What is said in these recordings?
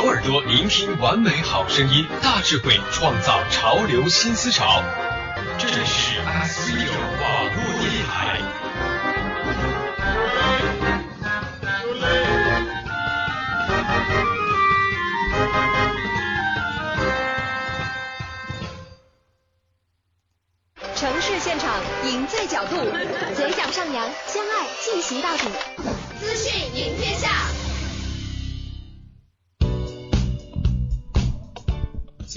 小耳朵聆听完美好声音，大智慧创造潮流新思潮。这里是 C 九网络电台。城市现场，赢在角度，嘴角上扬，相爱进行到底。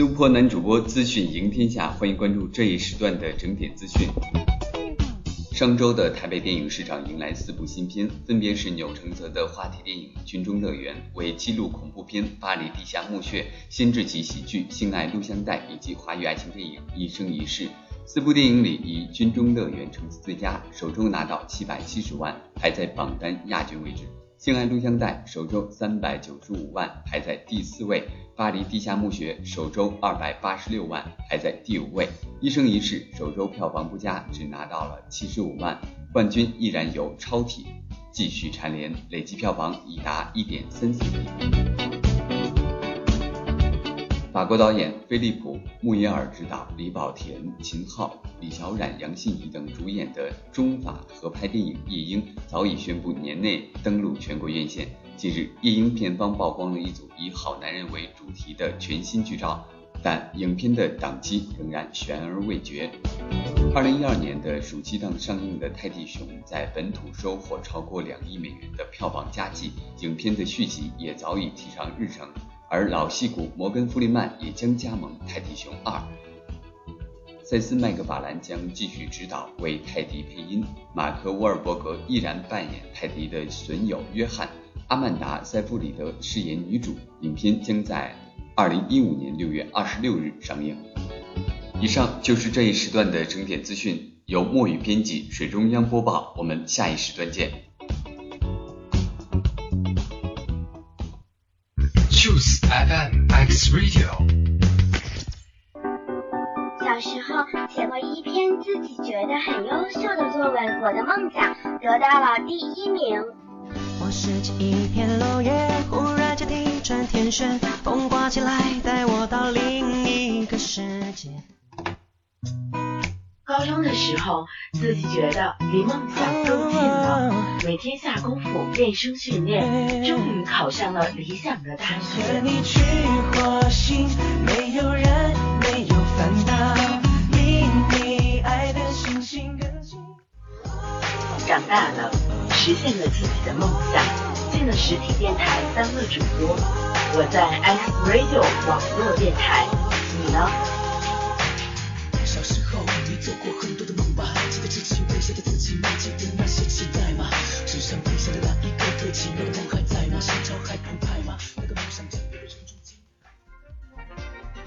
优婆男主播资讯赢天下，欢迎关注这一时段的整点资讯。上周的台北电影市场迎来四部新片，分别是钮承泽的话题电影《军中乐园》、为纪录恐怖片《巴黎地下墓穴》、新智级喜剧《性爱录像带》以及华语爱情电影《一生一世》。四部电影里，以《军中乐园》成绩最佳，首周拿到七百七十万，排在榜单亚军位置。性爱录像带首周三百九十五万，排在第四位；巴黎地下墓穴首周二百八十六万，排在第五位。一生一世首周票房不佳，只拿到了七十五万，冠军依然由超体继续蝉联，累计票房已达一点三四亿。法国导演菲利普·穆耶尔执导，李宝田、秦昊、李小冉、杨信仪等主演的中法合拍电影《夜莺》早已宣布年内登陆全国院线。近日，《夜莺》片方曝光了一组以“好男人”为主题的全新剧照，但影片的档期仍然悬而未决。二零一二年的暑期档上映的《泰迪熊》在本土收获超过两亿美元的票房佳绩，影片的续集也早已提上日程。而老戏骨摩根·弗里曼也将加盟《泰迪熊二》，塞斯·麦克法兰将继续指导为泰迪配音，马克·沃尔伯格依然扮演泰迪的损友约翰，阿曼达·塞弗里德饰演女主。影片将在二零一五年六月二十六日上映。以上就是这一时段的整点资讯，由墨雨编辑水中央播报，我们下一时段见。Radio 小时候写过一篇自己觉得很优秀的作文《我的梦想》，得到了第一名。我拾起一片落叶，忽然间地转天旋，风刮起来，带我到另一个世界。高中的时候，自己觉得离梦想更近了，每天下功夫练声训练，终于考上了理想的大学。和你去火星，没有人，没有烦恼，离你爱的星星更近。长大了，实现了自己的梦想，进了实体电台当了主播，我在 X Radio 网络电台，你呢？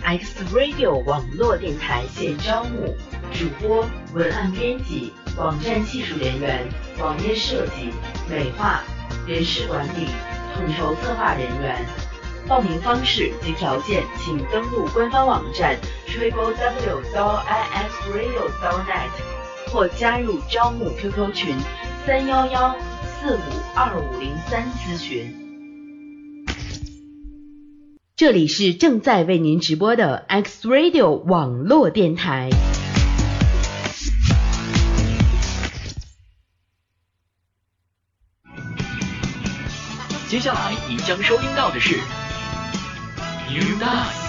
X Radio 网络电台现招募主播、文案编辑、网站技术人员、网页设计、美化、人事管理、统筹策划人员。报名方式及条件，请登录官方网站 triple w dot x radio dot net 或加入招募 QQ 群三幺幺四五二五零三咨询。这里是正在为您直播的 X Radio 网络电台。接下来您将收听到的是。Unite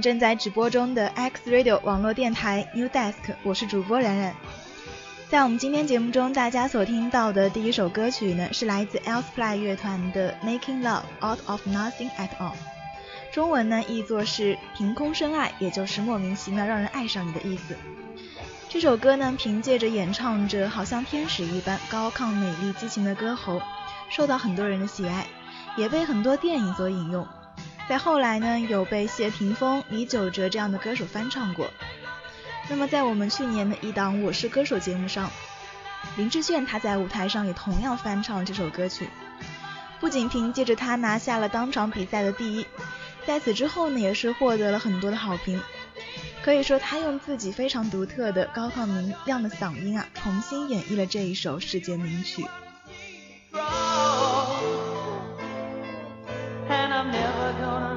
正在直播中的 X Radio 网络电台 New Desk，我是主播冉冉。在我们今天节目中，大家所听到的第一首歌曲呢，是来自 Elsplay 乐团的 Making Love Out of Nothing at All，中文呢译作是“凭空深爱”，也就是莫名其妙让人爱上你的意思。这首歌呢，凭借着演唱者好像天使一般高亢、美丽、激情的歌喉，受到很多人的喜爱，也被很多电影所引用。在后来呢，有被谢霆锋、李玖哲这样的歌手翻唱过。那么，在我们去年的一档《我是歌手》节目上，林志炫他在舞台上也同样翻唱这首歌曲，不仅凭借着他拿下了当场比赛的第一，在此之后呢，也是获得了很多的好评。可以说，他用自己非常独特的高亢明亮的嗓音啊，重新演绎了这一首世界名曲。never gonna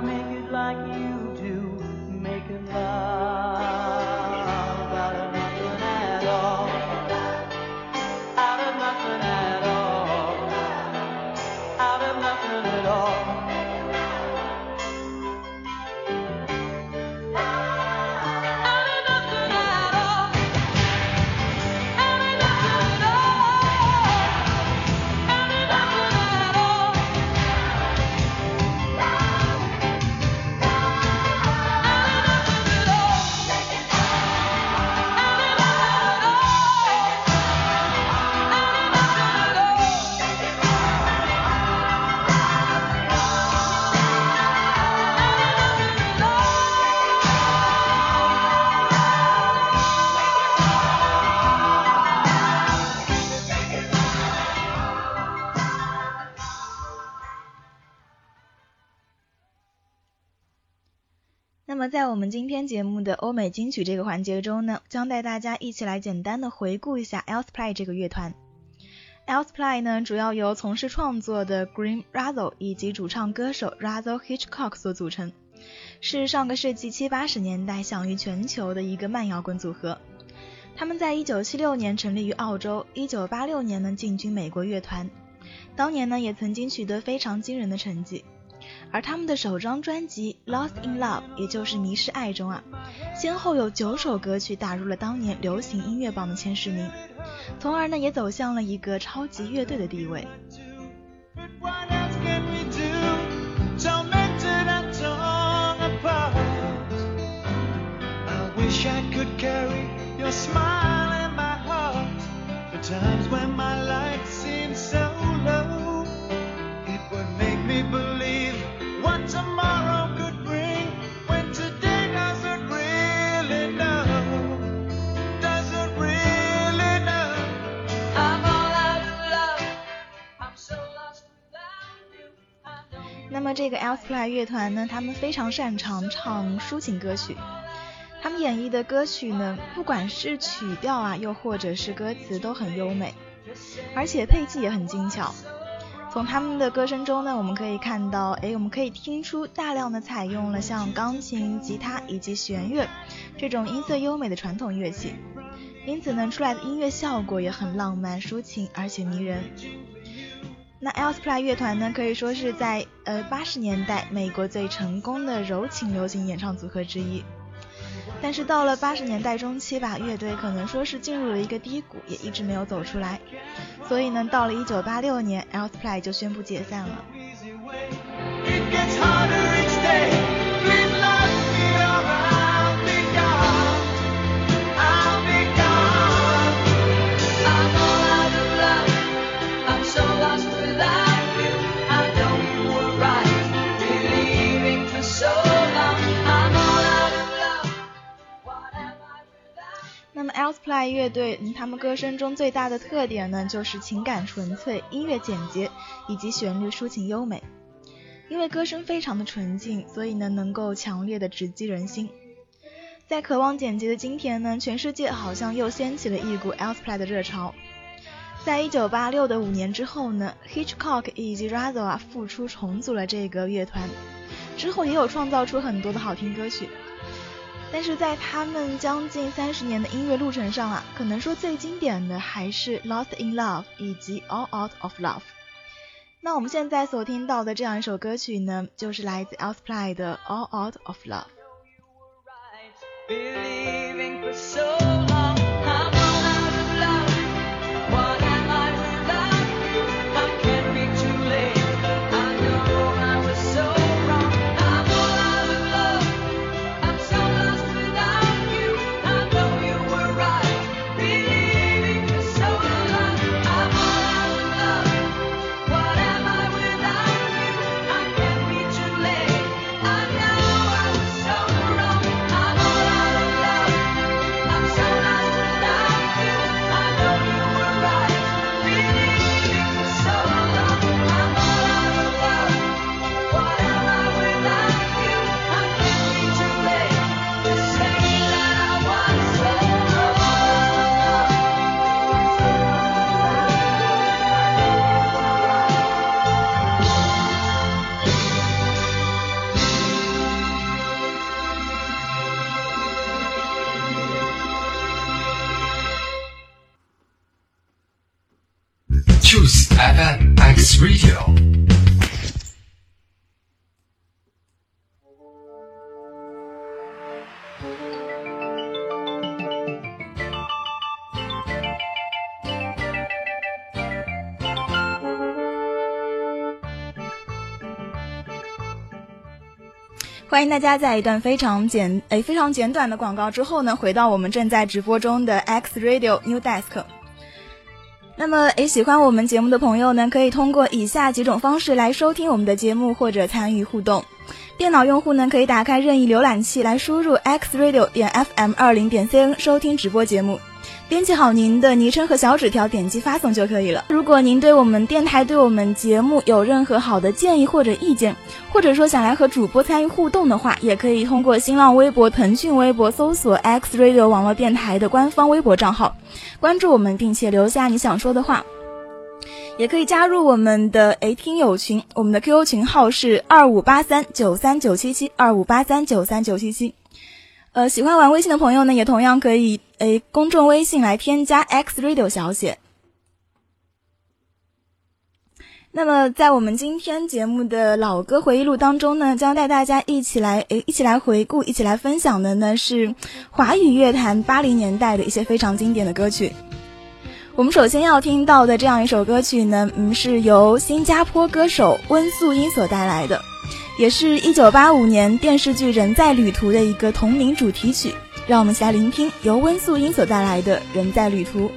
那么在我们今天节目的欧美金曲这个环节中呢，将带大家一起来简单的回顾一下 Elsplay 这个乐团。Elsplay 呢主要由从事创作的 g r e e n Razzle 以及主唱歌手 Razzle Hitchcock 所组成，是上个世纪七八十年代享誉全球的一个慢摇滚组合。他们在1976年成立于澳洲，1986年呢进军美国乐团，当年呢也曾经取得非常惊人的成绩。而他们的首张专辑《Lost in Love》，也就是《迷失爱》中啊，先后有九首歌曲打入了当年流行音乐榜的前十名，从而呢也走向了一个超级乐队的地位。这个 Elsplay 乐团呢，他们非常擅长唱抒情歌曲。他们演绎的歌曲呢，不管是曲调啊，又或者是歌词，都很优美，而且配器也很精巧。从他们的歌声中呢，我们可以看到，哎，我们可以听出大量的采用了像钢琴、吉他以及弦乐这种音色优美的传统乐器，因此呢，出来的音乐效果也很浪漫、抒情，而且迷人。那 Elsplay 乐团呢，可以说是在呃八十年代美国最成功的柔情流行演唱组合之一。但是到了八十年代中期吧，乐队可能说是进入了一个低谷，也一直没有走出来。所以呢，到了一九八六年，Elsplay 就宣布解散了。那么，Elsplay 乐队他们歌声中最大的特点呢，就是情感纯粹、音乐简洁以及旋律抒情优美。因为歌声非常的纯净，所以呢，能够强烈的直击人心。在渴望简洁的今天呢，全世界好像又掀起了一股 Elsplay 的热潮。在1986的五年之后呢，Hitchcock 以及 r z t h 啊复出重组了这个乐团，之后也有创造出很多的好听歌曲。但是在他们将近三十年的音乐路程上啊，可能说最经典的还是《Lost in Love》以及《All Out of Love》。那我们现在所听到的这样一首歌曲呢，就是来自 Outplay 的《All Out of Love》。欢迎大家在一段非常简诶非常简短的广告之后呢，回到我们正在直播中的 X Radio New Desk。那么，诶喜欢我们节目的朋友呢，可以通过以下几种方式来收听我们的节目或者参与互动。电脑用户呢，可以打开任意浏览器来输入 xradio 点 fm 二零点 cn 收听直播节目。编辑好您的昵称和小纸条，点击发送就可以了。如果您对我们电台、对我们节目有任何好的建议或者意见，或者说想来和主播参与互动的话，也可以通过新浪微博、腾讯微博搜索 X Radio 网络电台的官方微博账号，关注我们，并且留下你想说的话。也可以加入我们的 A 听友群，我们的 QQ 群号是二五八三九三九七七二五八三九三九七七。呃，喜欢玩微信的朋友呢，也同样可以诶，公众微信来添加 X Radio 小写。那么，在我们今天节目的老歌回忆录当中呢，将带大家一起来诶，一起来回顾，一起来分享的呢是华语乐坛八零年代的一些非常经典的歌曲。我们首先要听到的这样一首歌曲呢，嗯，是由新加坡歌手温素英所带来的。也是1985年电视剧《人在旅途》的一个同名主题曲，让我们一来聆听由温素英所带来的人在旅途。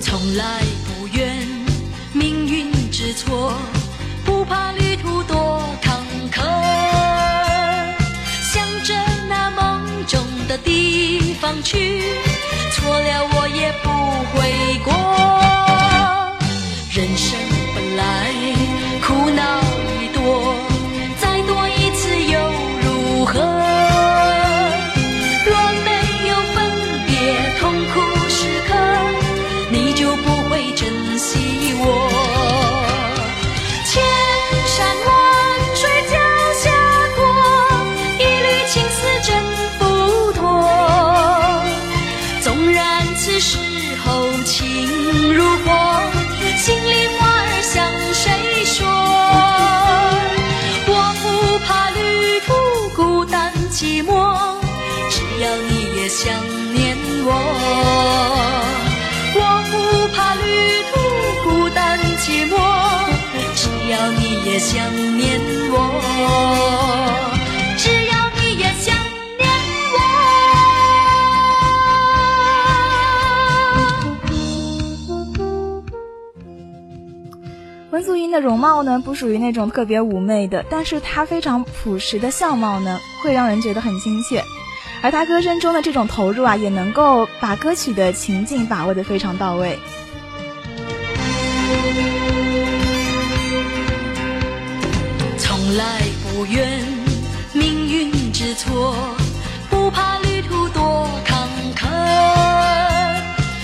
从来不愿命运之错，不怕旅途多坎坷，向着那梦中的地方去，错了我也。不。只要你也想念我，只要你也想念我。温素英的容貌呢，不属于那种特别妩媚的，但是她非常朴实的相貌呢，会让人觉得很亲切。而她歌声中的这种投入啊，也能够把歌曲的情境把握的非常到位。从来不怨命运之错，不怕旅途多坎坷，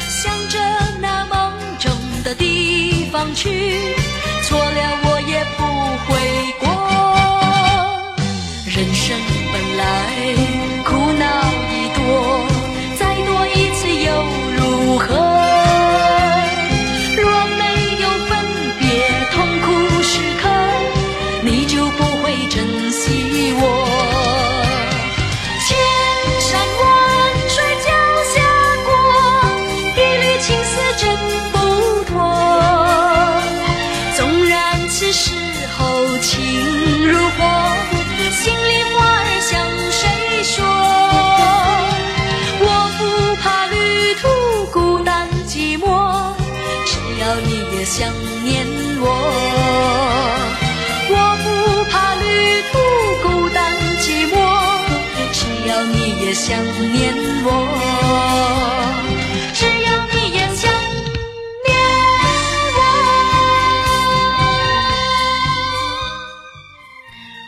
向着那梦中的地方去，错了我也不悔过。人生本来苦恼已多，再多一次又如何？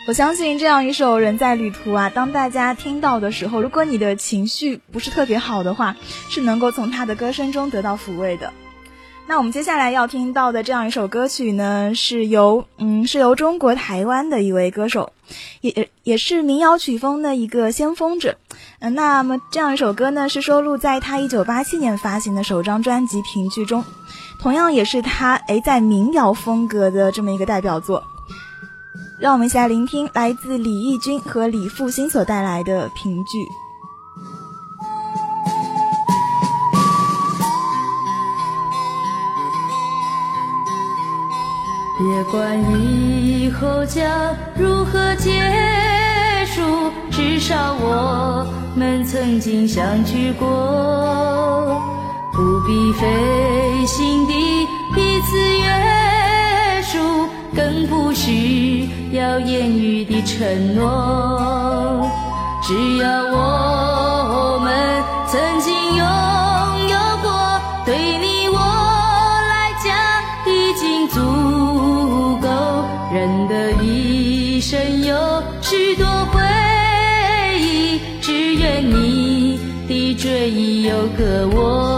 我相信这样一首《人在旅途》啊，当大家听到的时候，如果你的情绪不是特别好的话，是能够从他的歌声中得到抚慰的。那我们接下来要听到的这样一首歌曲呢，是由嗯，是由中国台湾的一位歌手，也也是民谣曲风的一个先锋者。嗯，那么这样一首歌呢，是收录在他一九八七年发行的首张专辑《评剧》中，同样也是他哎在民谣风格的这么一个代表作。让我们一起来聆听来自李翊君和李复兴所带来的评剧。别管以后将如何结束，至少我们曾经相聚过，不必费心地彼此约。更不需要言语的承诺，只要我们曾经拥有过，对你我来讲已经足够。人的一生有许多回忆，只愿你的追忆有个我。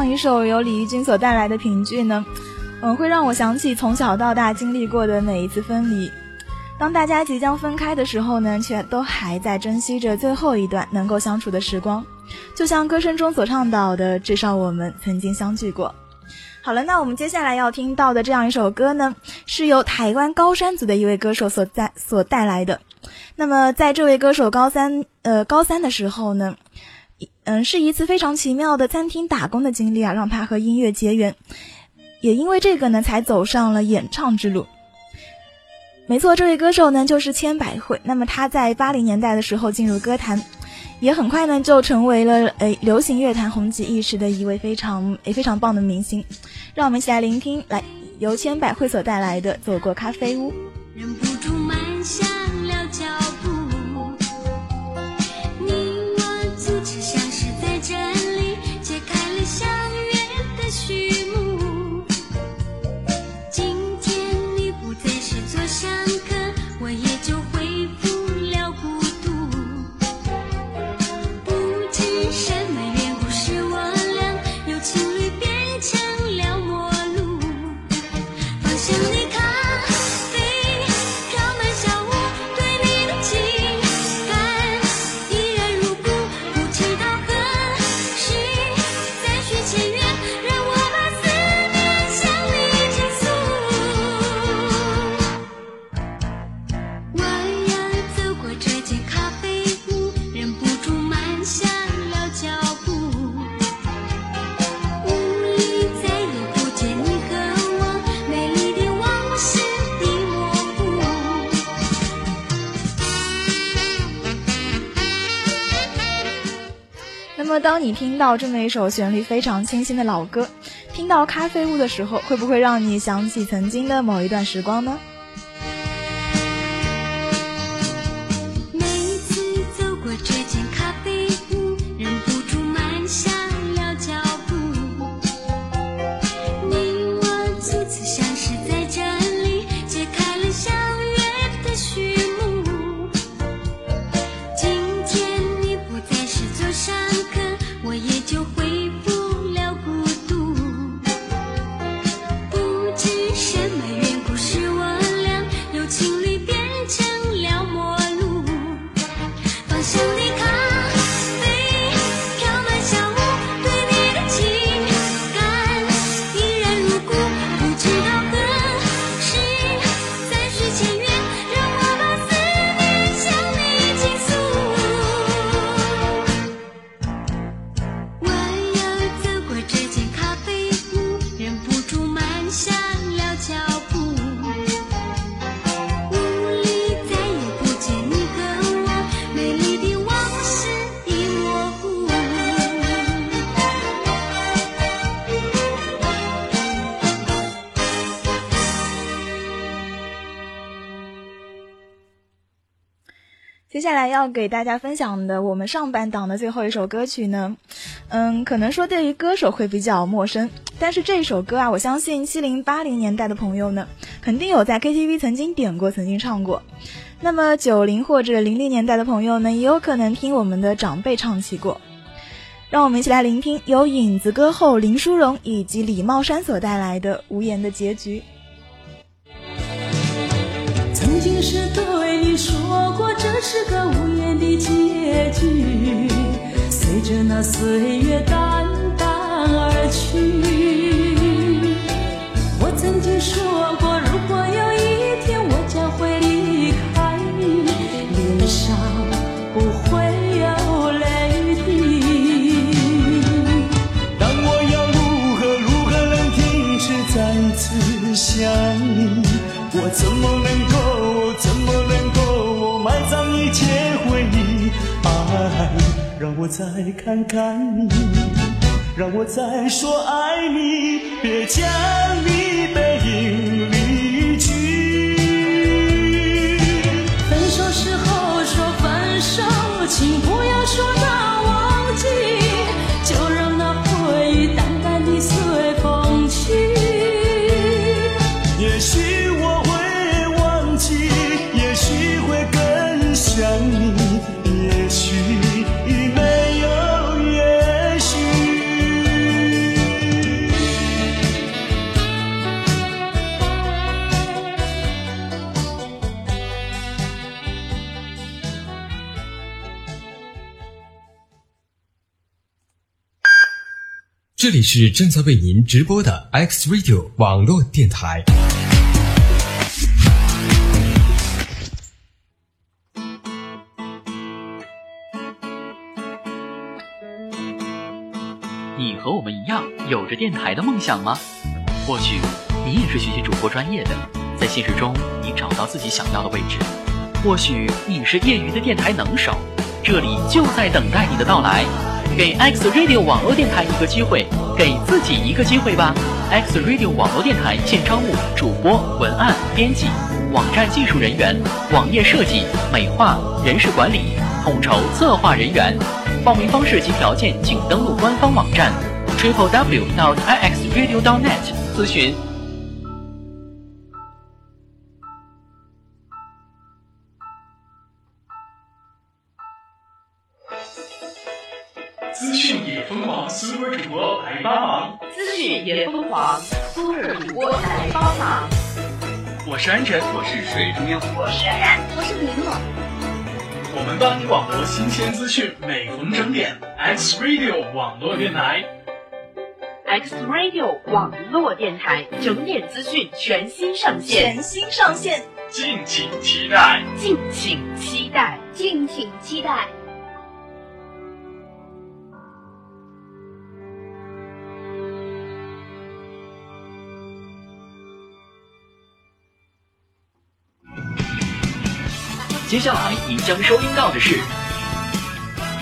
唱一首由李翊君所带来的评剧呢，嗯，会让我想起从小到大经历过的每一次分离。当大家即将分开的时候呢，却都还在珍惜着最后一段能够相处的时光。就像歌声中所唱到的，至少我们曾经相聚过。好了，那我们接下来要听到的这样一首歌呢，是由台湾高山族的一位歌手所在所带来的。那么，在这位歌手高三呃高三的时候呢？嗯，是一次非常奇妙的餐厅打工的经历啊，让他和音乐结缘，也因为这个呢，才走上了演唱之路。没错，这位歌手呢就是千百惠。那么他在八零年代的时候进入歌坛，也很快呢就成为了诶流行乐坛红极一时的一位非常诶非常棒的明星。让我们一起来聆听，来由千百惠所带来的《走过咖啡屋》。忍不住慢下。当你听到这么一首旋律非常清新的老歌，听到《咖啡屋》的时候，会不会让你想起曾经的某一段时光呢？要给大家分享的我们上半档的最后一首歌曲呢，嗯，可能说对于歌手会比较陌生，但是这首歌啊，我相信七零八零年代的朋友呢，肯定有在 KTV 曾经点过、曾经唱过。那么九零或者零零年代的朋友呢，也有可能听我们的长辈唱起过。让我们一起来聆听由影子歌后林淑荣以及李茂山所带来的《无言的结局》。曾经是对你说过，这是个无言的结局，随着那岁月淡淡而去。看你，让我再说爱你，别将你。是正在为您直播的 X Radio 网络电台。你和我们一样有着电台的梦想吗？或许你也是学习主播专业的，在现实中你找到自己想要的位置；或许你是业余的电台能手，这里就在等待你的到来，给 X Radio 网络电台一个机会。给自己一个机会吧！X Radio 网络电台现招募主播、文案编辑、网站技术人员、网页设计美化、人事管理、统筹策划人员。报名方式及条件，请登录官方网站 triple w dot x radio dot net 咨询。我是水中央，我是冉，我是李诺。我们帮你网播新鲜资讯，每逢整点，X Radio 网络电台，X Radio 网络电台整点资讯全新上线，全新上线，敬请期待，敬请期待，敬请期待。接下来您将收听到的是《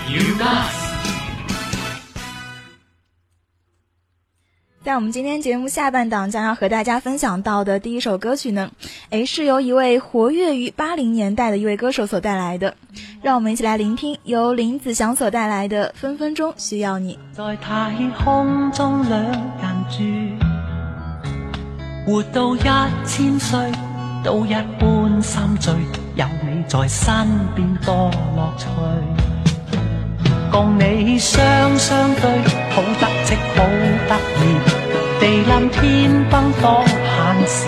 You Guys》。在我们今天节目下半档将要和大家分享到的第一首歌曲呢，诶，是由一位活跃于八零年代的一位歌手所带来的。让我们一起来聆听由林子祥所带来的《分分钟需要你》。在太空中两岁，心醉，有你在身边多乐趣。共你双相对，好得戚好得意。地冧天崩多闲事，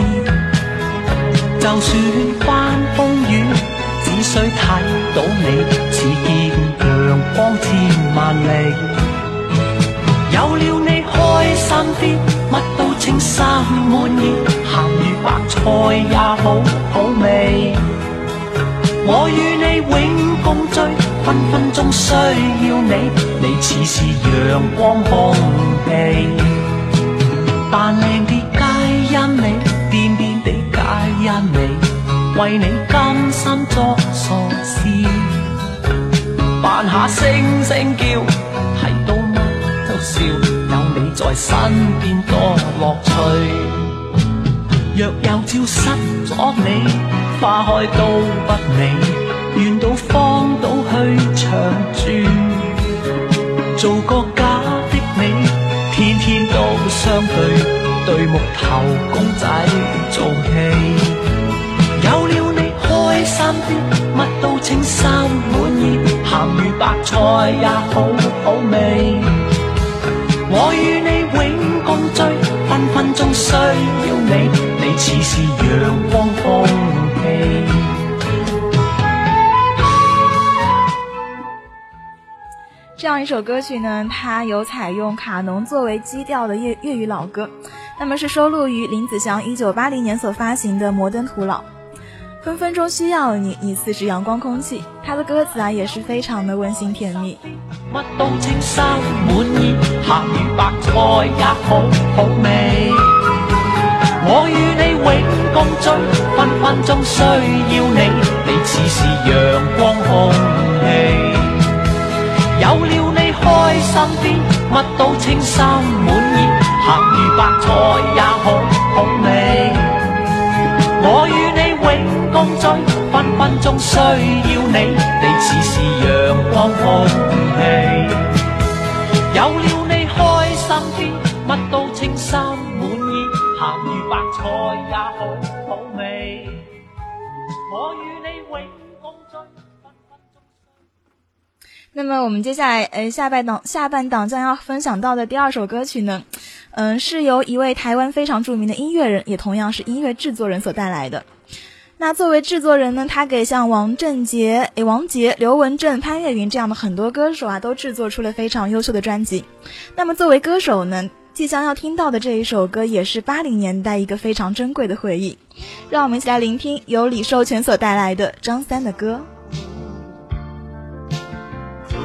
就算翻风雨，只需睇到你，似见阳光千万里。有了你开心啲，乜都称心满意。白菜也好好味，我与你永共聚，分分钟需要你，你似是阳光空气。扮靓啲皆因你，癫癫啲皆因你，为你甘心作傻事，扮下星星叫，睇到乜都笑，有你在身边多乐趣。若有朝失咗你，花开都不美。愿到荒岛去长住，做个假的你，天天都相对，对木头公仔做戏。有了你开心的，乜都称心满意，咸鱼白菜也好好味。我与你永共聚，分分钟需要你。这样一首歌曲呢，它有采用卡农作为基调的粤粤语老歌，那么是收录于林子祥一九八零年所发行的《摩登徒老》。分分钟需要你，你似是阳光空气。他的歌词啊也是非常的温馨甜蜜。我与你永共聚，分分钟需要你，你似是阳光空气。有了你开心啲，乜都称心满意，咸鱼白菜也好好味。我与你永共聚，分分钟需要你，你似是阳光空气。有了。那么我们接下来，诶，下半档下半档将要分享到的第二首歌曲呢，嗯，是由一位台湾非常著名的音乐人，也同样是音乐制作人所带来的。那作为制作人呢，他给像王振杰、诶王杰、刘文正、潘越云这样的很多歌手啊，都制作出了非常优秀的专辑。那么作为歌手呢，即将要听到的这一首歌，也是八零年代一个非常珍贵的回忆。让我们一起来聆听由李寿全所带来的张三的歌。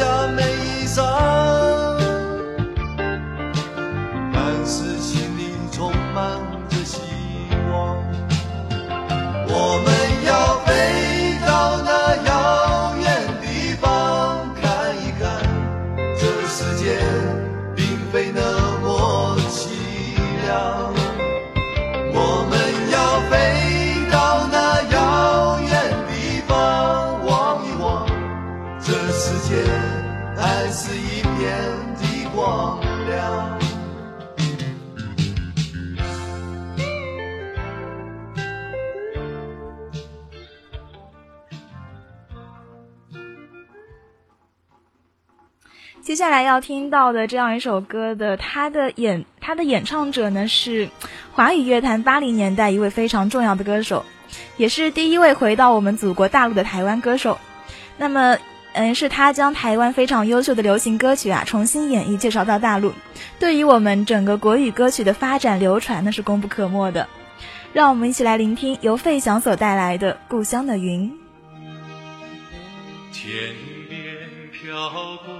下每一站。接下来要听到的这样一首歌的，他的演他的演唱者呢是华语乐坛八零年代一位非常重要的歌手，也是第一位回到我们祖国大陆的台湾歌手。那么，嗯，是他将台湾非常优秀的流行歌曲啊重新演绎介绍到大陆，对于我们整个国语歌曲的发展流传那是功不可没的。让我们一起来聆听由费翔所带来的《故乡的云》。天边飘过。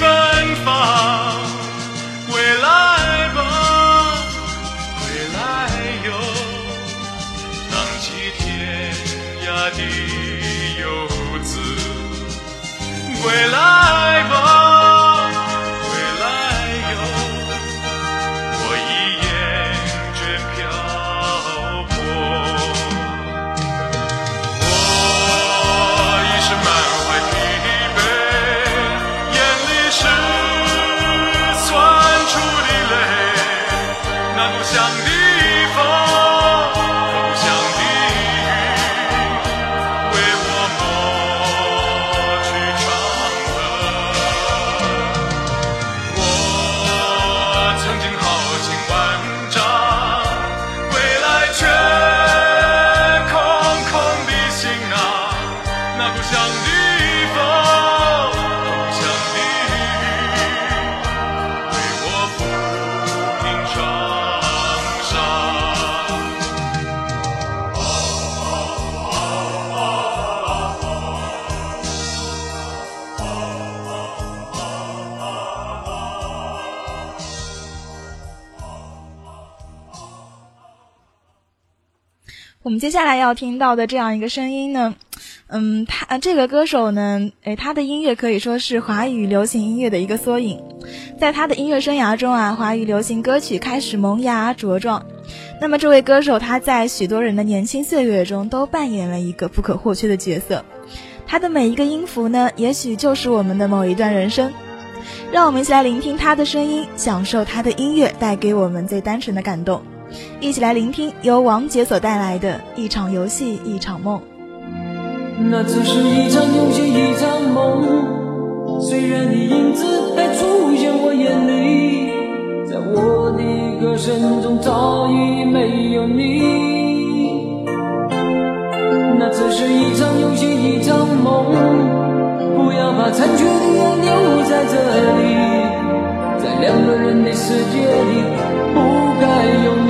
芬芳。归来吧，归来哟，浪迹天涯的游子，归来吧。接下来要听到的这样一个声音呢，嗯，他这个歌手呢，哎，他的音乐可以说是华语流行音乐的一个缩影。在他的音乐生涯中啊，华语流行歌曲开始萌芽茁壮。那么这位歌手他在许多人的年轻岁月中都扮演了一个不可或缺的角色。他的每一个音符呢，也许就是我们的某一段人生。让我们一起来聆听他的声音，享受他的音乐带给我们最单纯的感动。一起来聆听由王杰所带来的一场游戏，一场梦。那只是一场游戏，一场梦。虽然你影子还出现我眼里，在我的歌声中早已没有你。那只是一场游戏，一场梦。不要把残缺的爱留在这里，在两个人的世界里不该有。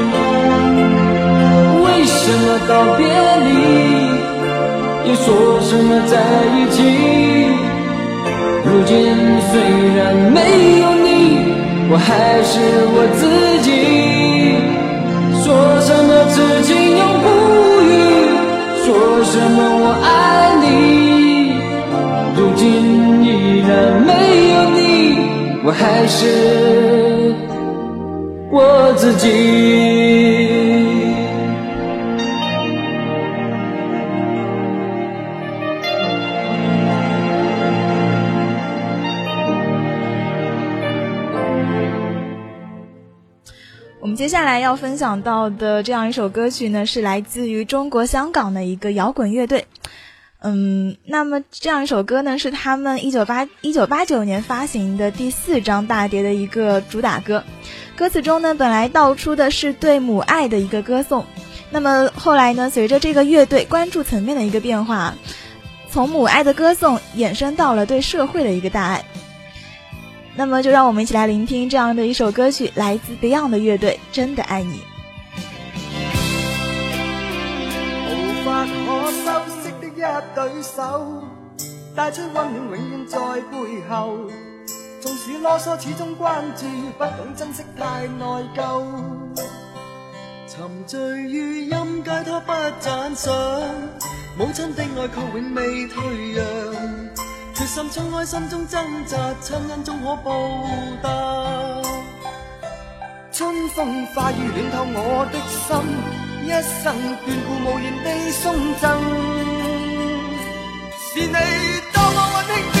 什么道别离，又说什么在一起？如今虽然没有你，我还是我自己。说什么痴情永不渝，说什么我爱你？如今依然没有你，我还是我自己。来要分享到的这样一首歌曲呢，是来自于中国香港的一个摇滚乐队。嗯，那么这样一首歌呢，是他们一九八一九八九年发行的第四张大碟的一个主打歌。歌词中呢，本来道出的是对母爱的一个歌颂。那么后来呢，随着这个乐队关注层面的一个变化，从母爱的歌颂衍生到了对社会的一个大爱。那么，就让我们一起来聆听这样的一首歌曲，来自 Beyond 的乐队《真的爱你》。无法可修饰的一对手，带出温暖，永远在背后。纵使啰嗦，始终关注，不懂珍惜，太内疚。沉醉于音阶，他不赞赏，母亲的爱却永未退让。决心冲开心中挣扎，亲恩终可报答。春风化雨暖透我的心，一生眷顾无言地送赠。是你，多么爱的。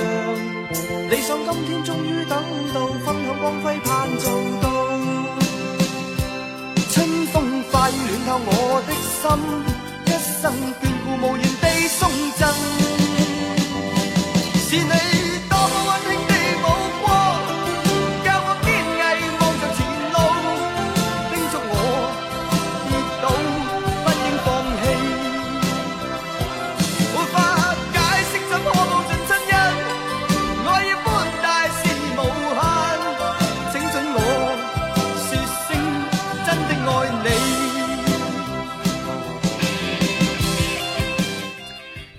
理想今天终于等到，分享光辉盼做到。春风化雨暖透我的心，一生眷顾无言地送赠，是你。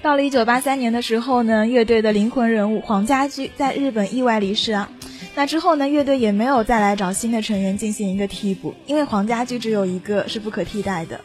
到了一九八三年的时候呢，乐队的灵魂人物黄家驹在日本意外离世啊。那之后呢，乐队也没有再来找新的成员进行一个替补，因为黄家驹只有一个是不可替代的。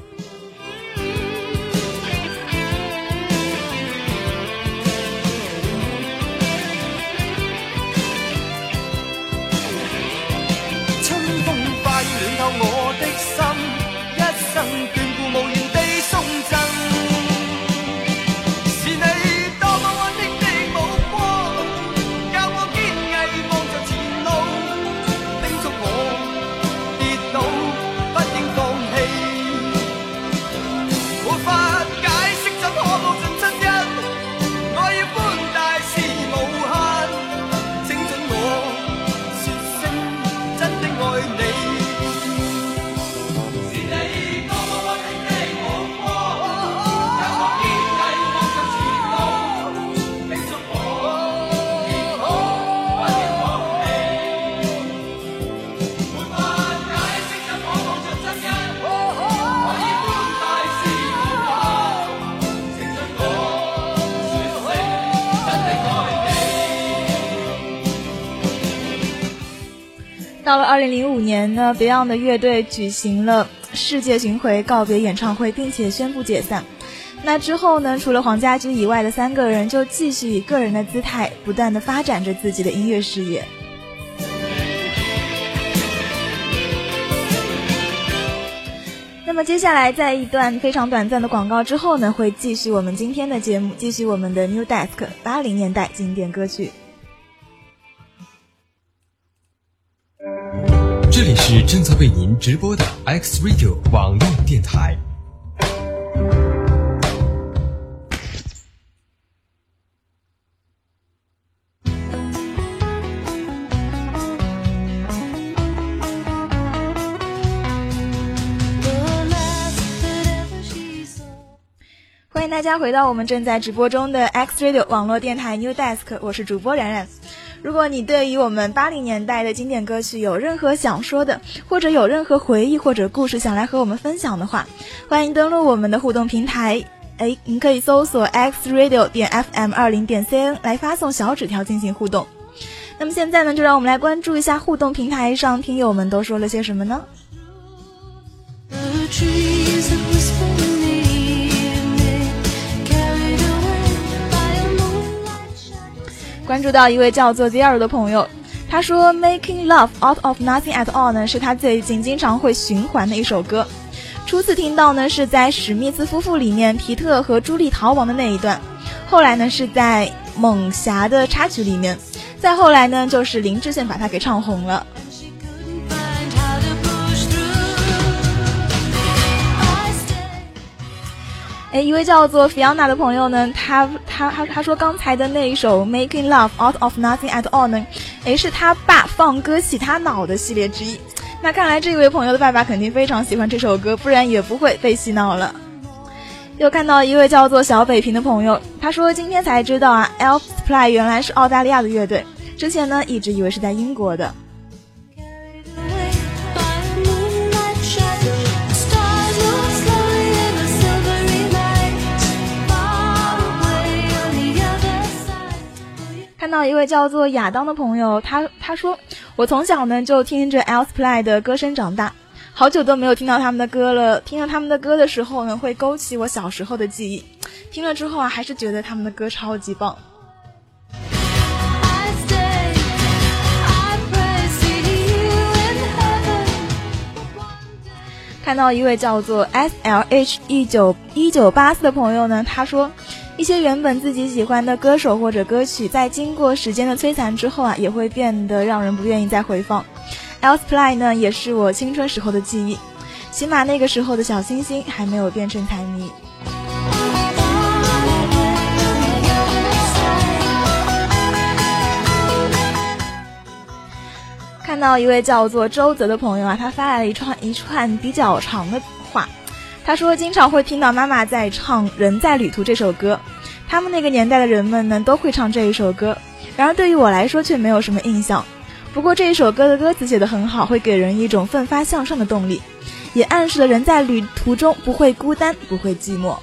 那 Beyond 的乐队举行了世界巡回告别演唱会，并且宣布解散。那之后呢，除了黄家驹以外的三个人就继续以个人的姿态不断的发展着自己的音乐事业。那么接下来，在一段非常短暂的广告之后呢，会继续我们今天的节目，继续我们的 New Desk 八零年代经典歌曲。这里是正在为您直播的 X Radio 网络电台。欢迎大家回到我们正在直播中的 X Radio 网络电台 New Desk，我是主播冉冉。如果你对于我们八零年代的经典歌曲有任何想说的，或者有任何回忆或者故事想来和我们分享的话，欢迎登录我们的互动平台。哎，您可以搜索 X Radio 点 FM 二零点 CN 来发送小纸条进行互动。那么现在呢，就让我们来关注一下互动平台上听友们都说了些什么呢？关注到一位叫做 Zer o 的朋友，他说 “Making Love Out of Nothing at All” 呢是他最近经常会循环的一首歌。初次听到呢是在史密斯夫妇里面皮特和朱莉逃亡的那一段，后来呢是在《猛侠》的插曲里面，再后来呢就是林志炫把他给唱红了。哎，一位叫做 Fiona 的朋友呢，他他他他说刚才的那一首 Making Love Out of Nothing at All 呢，哎是他爸放歌洗他脑的系列之一。那看来这位朋友的爸爸肯定非常喜欢这首歌，不然也不会被洗脑了。又看到一位叫做小北平的朋友，他说今天才知道啊，Elfplay 原来是澳大利亚的乐队，之前呢一直以为是在英国的。看到一位叫做亚当的朋友，他他说我从小呢就听着 Elsplay 的歌声长大，好久都没有听到他们的歌了。听到他们的歌的时候呢，会勾起我小时候的记忆。听了之后啊，还是觉得他们的歌超级棒。看到一位叫做 SLH 一九一九八四的朋友呢，他说。一些原本自己喜欢的歌手或者歌曲，在经过时间的摧残之后啊，也会变得让人不愿意再回放。《Elseplay》呢，也是我青春时候的记忆，起码那个时候的小星星还没有变成财迷。看到一位叫做周泽的朋友啊，他发来了一串一串比较长的。他说，经常会听到妈妈在唱《人在旅途》这首歌，他们那个年代的人们呢，都会唱这一首歌。然而，对于我来说，却没有什么印象。不过，这一首歌的歌词写得很好，会给人一种奋发向上的动力，也暗示了人在旅途中不会孤单，不会寂寞。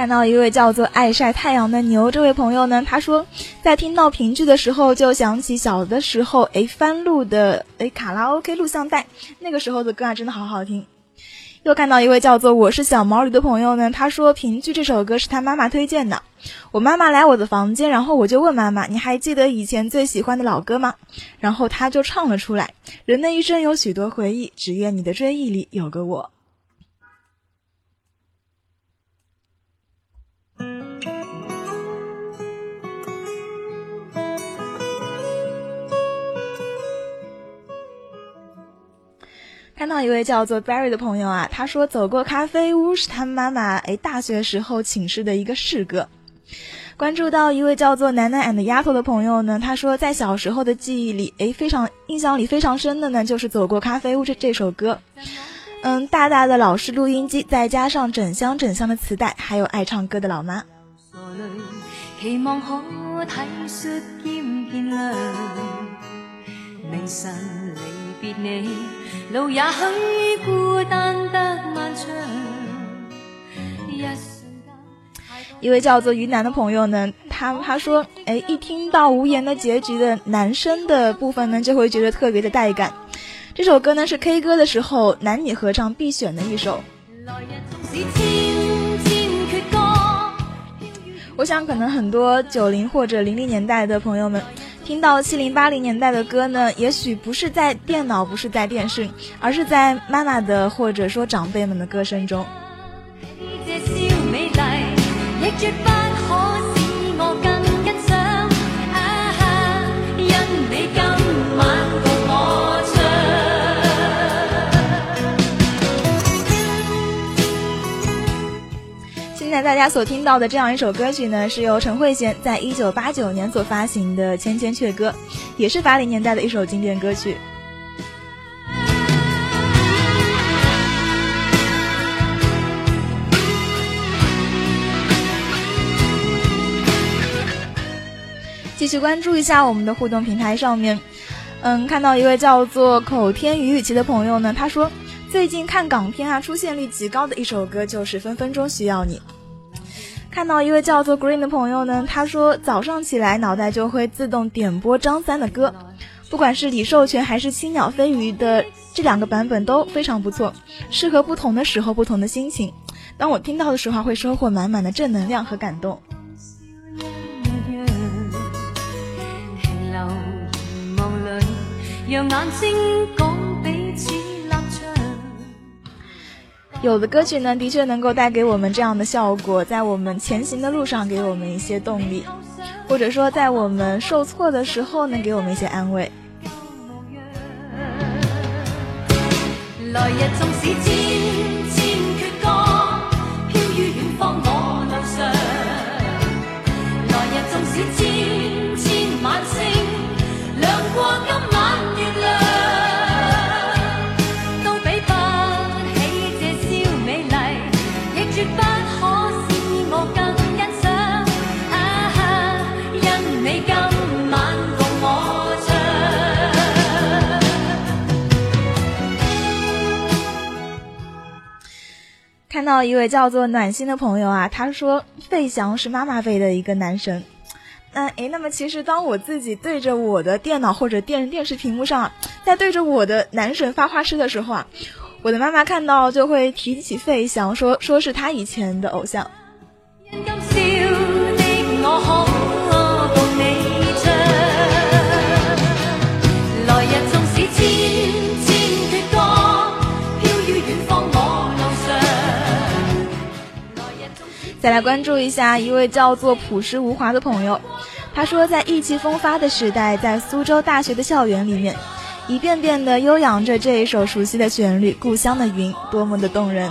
看到一位叫做爱晒太阳的牛，这位朋友呢，他说，在听到评剧的时候就想起小的时候，诶，翻录的诶卡拉 OK 录像带，那个时候的歌啊真的好好听。又看到一位叫做我是小毛驴的朋友呢，他说评剧这首歌是他妈妈推荐的。我妈妈来我的房间，然后我就问妈妈，你还记得以前最喜欢的老歌吗？然后他就唱了出来。人的一生有许多回忆，只愿你的追忆里有个我。看到一位叫做 Barry 的朋友啊，他说走过咖啡屋是他妈妈哎大学时候寝室的一个室歌。关注到一位叫做楠楠 and 丫头的朋友呢，他说在小时候的记忆里哎非常印象里非常深的呢就是走过咖啡屋这这首歌。嗯，大大的老式录音机再加上整箱整箱的磁带，还有爱唱歌的老妈。路也许孤单得漫长。一位叫做于南的朋友呢，他他说，哎，一听到《无言的结局》的男生的部分呢，就会觉得特别的带感。这首歌呢，是 K 歌的时候男女合唱必选的一首。我想，可能很多九零或者零零年代的朋友们。听到七零八零年代的歌呢，也许不是在电脑，不是在电视，而是在妈妈的，或者说长辈们的歌声中。现在大家所听到的这样一首歌曲呢，是由陈慧娴在一九八九年所发行的《千千阙歌》，也是八零年代的一首经典歌曲。继续关注一下我们的互动平台上面，嗯，看到一位叫做口天雨雨琪的朋友呢，他说最近看港片啊，出现率极高的一首歌就是《分分钟需要你》。看到一位叫做 Green 的朋友呢，他说早上起来脑袋就会自动点播张三的歌，不管是李授权还是青鸟飞鱼的这两个版本都非常不错，适合不同的时候不同的心情。当我听到的时候会收获满满的正能量和感动。有的歌曲呢，的确能够带给我们这样的效果，在我们前行的路上给我们一些动力，或者说在我们受挫的时候能给我们一些安慰。来日纵使看到一位叫做暖心的朋友啊，他说费翔是妈妈辈的一个男神。嗯，哎，那么其实当我自己对着我的电脑或者电电视屏幕上，在对着我的男神发花痴的时候啊，我的妈妈看到就会提起费翔，说说是他以前的偶像。再来关注一下一位叫做朴实无华的朋友，他说在意气风发的时代，在苏州大学的校园里面，一遍遍的悠扬着这一首熟悉的旋律《故乡的云》，多么的动人。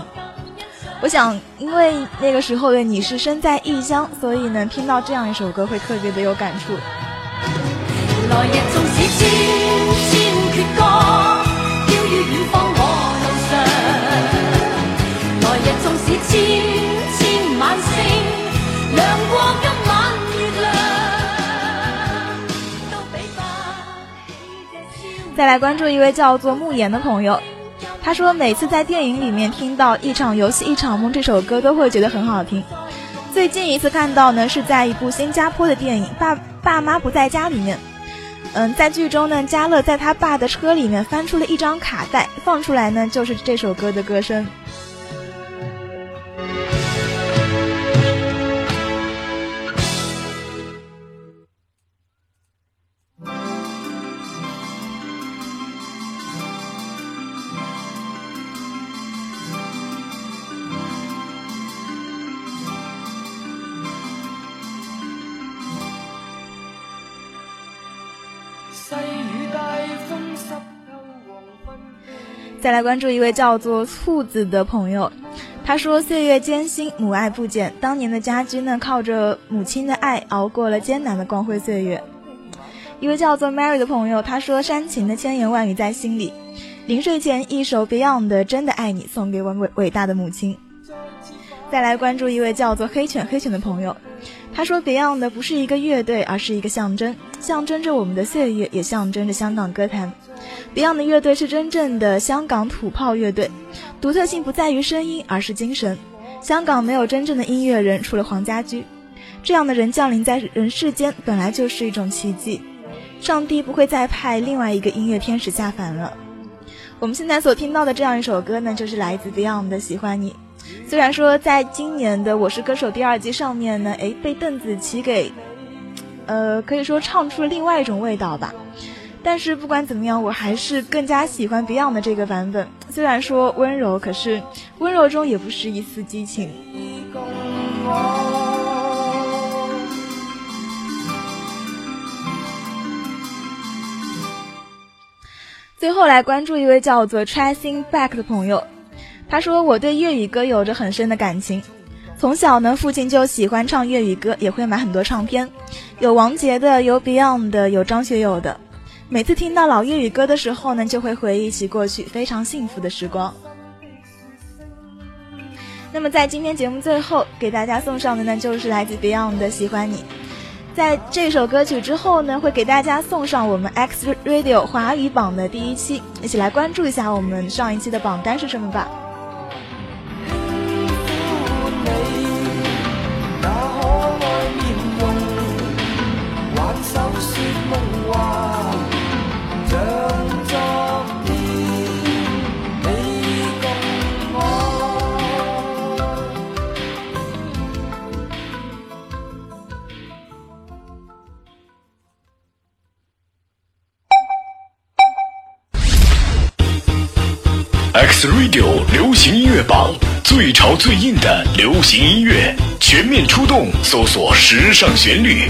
我想，因为那个时候的你是身在异乡，所以能听到这样一首歌会特别的有感触。来日纵使千千阙歌，飘于远方我路上。来日纵使千。再来关注一位叫做慕言的朋友，他说每次在电影里面听到《一场游戏一场梦》这首歌都会觉得很好听。最近一次看到呢，是在一部新加坡的电影《爸爸妈不在家》里面。嗯，在剧中呢，家乐在他爸的车里面翻出了一张卡带，放出来呢就是这首歌的歌声。再来关注一位叫做兔子的朋友，他说：“岁月艰辛，母爱不减。当年的家驹呢，靠着母亲的爱熬过了艰难的光辉岁月。”一位叫做 Mary 的朋友，他说：“煽情的千言万语在心里，临睡前一首 Beyond 的《真的爱你》送给我伟伟大的母亲。”再来关注一位叫做黑犬黑犬的朋友，他说：“Beyond 的不是一个乐队，而是一个象征，象征着我们的岁月，也象征着香港歌坛。” Beyond 的乐队是真正的香港土炮乐队，独特性不在于声音，而是精神。香港没有真正的音乐人，除了黄家驹这样的人降临在人世间，本来就是一种奇迹。上帝不会再派另外一个音乐天使下凡了。我们现在所听到的这样一首歌呢，就是来自 Beyond 的《喜欢你》。虽然说在今年的《我是歌手》第二季上面呢，诶，被邓紫棋给，呃，可以说唱出了另外一种味道吧。但是不管怎么样，我还是更加喜欢 Beyond 的这个版本。虽然说温柔，可是温柔中也不失一丝激情。最后来关注一位叫做 Tracing Back 的朋友，他说：“我对粤语歌有着很深的感情。从小呢，父亲就喜欢唱粤语歌，也会买很多唱片，有王杰的，有 Beyond 的，有张学友的。”每次听到老粤语歌的时候呢，就会回忆起过去非常幸福的时光。那么在今天节目最后给大家送上的呢，就是来自 Beyond 的《喜欢你》。在这首歌曲之后呢，会给大家送上我们 X Radio 华语榜的第一期，一起来关注一下我们上一期的榜单是什么吧。X Radio 流行音乐榜最潮最硬的流行音乐，全面出动，搜索时尚旋律。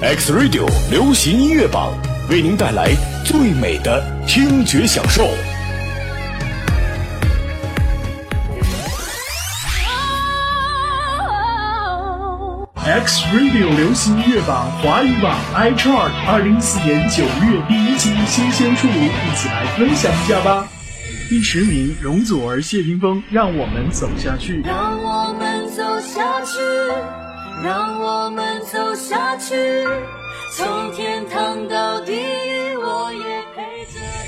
X Radio 流行音乐榜为您带来最美的听觉享受。X Radio 流行音乐榜华语榜 iChart 二零一四年九月第一期新鲜出炉，一起来分享一下吧。第十名：容祖儿、谢霆锋，《让我们走下去》。让我们走下去。让我我们走下去，从天堂到地狱，也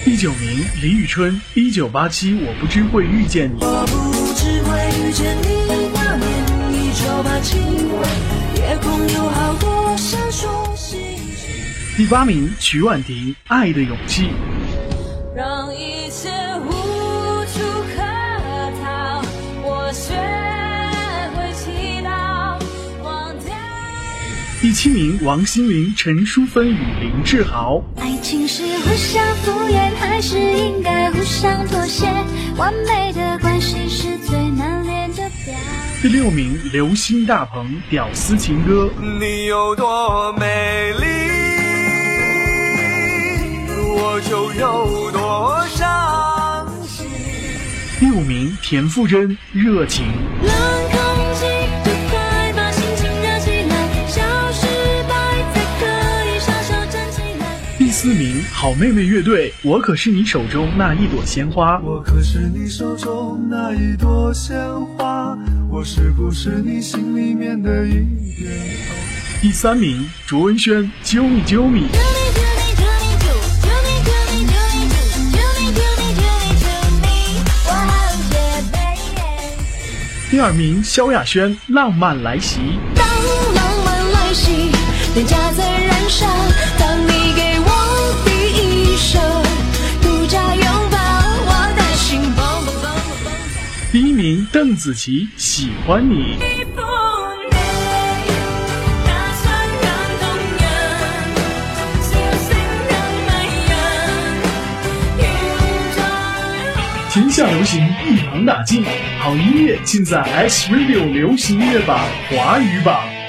第九名，李宇春，一九八七，我不知会遇见你。第八名，曲婉婷，爱的勇气。第七名：王心凌、陈淑芬与林志豪。爱情是互相敷衍，还是应该互相妥协？完美的关系是最难练的。表。第六名：刘星、大鹏《屌丝情歌》。你有多美丽，我就有多伤心。第五名：田馥甄《热情》。四名好妹妹乐队，我可是你手中那一朵鲜花。我可是你手中那一朵鲜花，我是不是你心里面的一片？第三名卓文萱，救你救你。第二名萧亚轩，浪漫来袭。当浪漫来袭，脸颊在燃烧。听邓紫棋《喜欢你》。天下流行一网打尽，好音乐尽在 X Radio 流行音乐榜华语榜。